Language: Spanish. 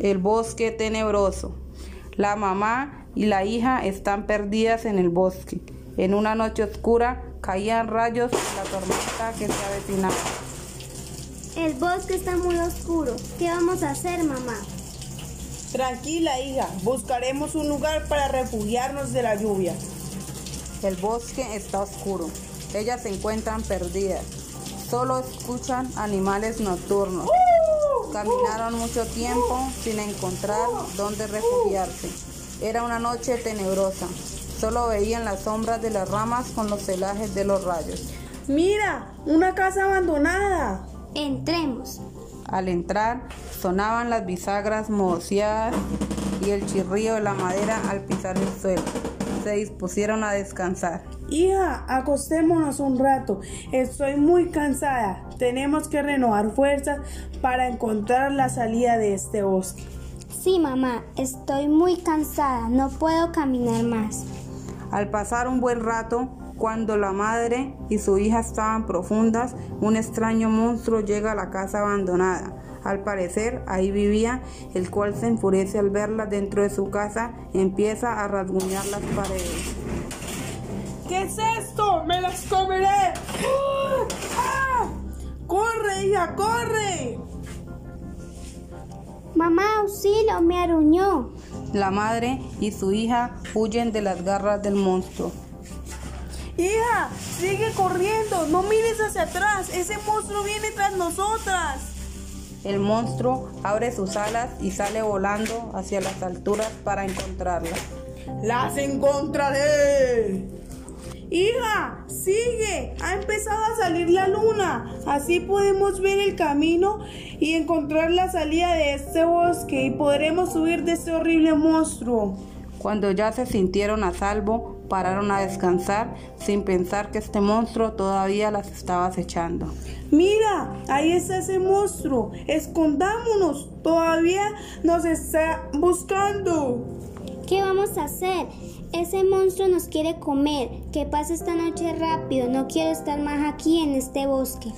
El bosque tenebroso. La mamá y la hija están perdidas en el bosque. En una noche oscura caían rayos de la tormenta que se avecinaba. El bosque está muy oscuro. ¿Qué vamos a hacer, mamá? Tranquila, hija. Buscaremos un lugar para refugiarnos de la lluvia. El bosque está oscuro. Ellas se encuentran perdidas. Solo escuchan animales nocturnos. Caminaron mucho tiempo sin encontrar dónde refugiarse. Era una noche tenebrosa. Solo veían las sombras de las ramas con los celajes de los rayos. Mira, una casa abandonada. Entremos. Al entrar, sonaban las bisagras mociadas y el chirrío de la madera al pisar el suelo. Se dispusieron a descansar. Hija, acostémonos un rato. Estoy muy cansada. Tenemos que renovar fuerzas para encontrar la salida de este bosque. Sí, mamá, estoy muy cansada. No puedo caminar más. Al pasar un buen rato, cuando la madre y su hija estaban profundas, un extraño monstruo llega a la casa abandonada. Al parecer, ahí vivía, el cual se enfurece al verla dentro de su casa, empieza a rasguñar las paredes. ¿Qué es esto? ¡Me las comeré! ¡Ah! ¡Corre, hija, corre! Mamá, auxilio, me aruñó. La madre y su hija huyen de las garras del monstruo. Hija, sigue corriendo, no mires hacia atrás, ese monstruo viene tras nosotras. El monstruo abre sus alas y sale volando hacia las alturas para encontrarla. ¡Las encontraré! Hija, sigue. Ha empezado a salir la luna. Así podemos ver el camino y encontrar la salida de este bosque y podremos subir de este horrible monstruo. Cuando ya se sintieron a salvo, pararon a descansar sin pensar que este monstruo todavía las estaba acechando. Mira, ahí está ese monstruo. Escondámonos. Todavía nos está buscando. ¿Qué vamos a hacer? Ese monstruo nos quiere comer. Que pase esta noche rápido. No quiero estar más aquí en este bosque.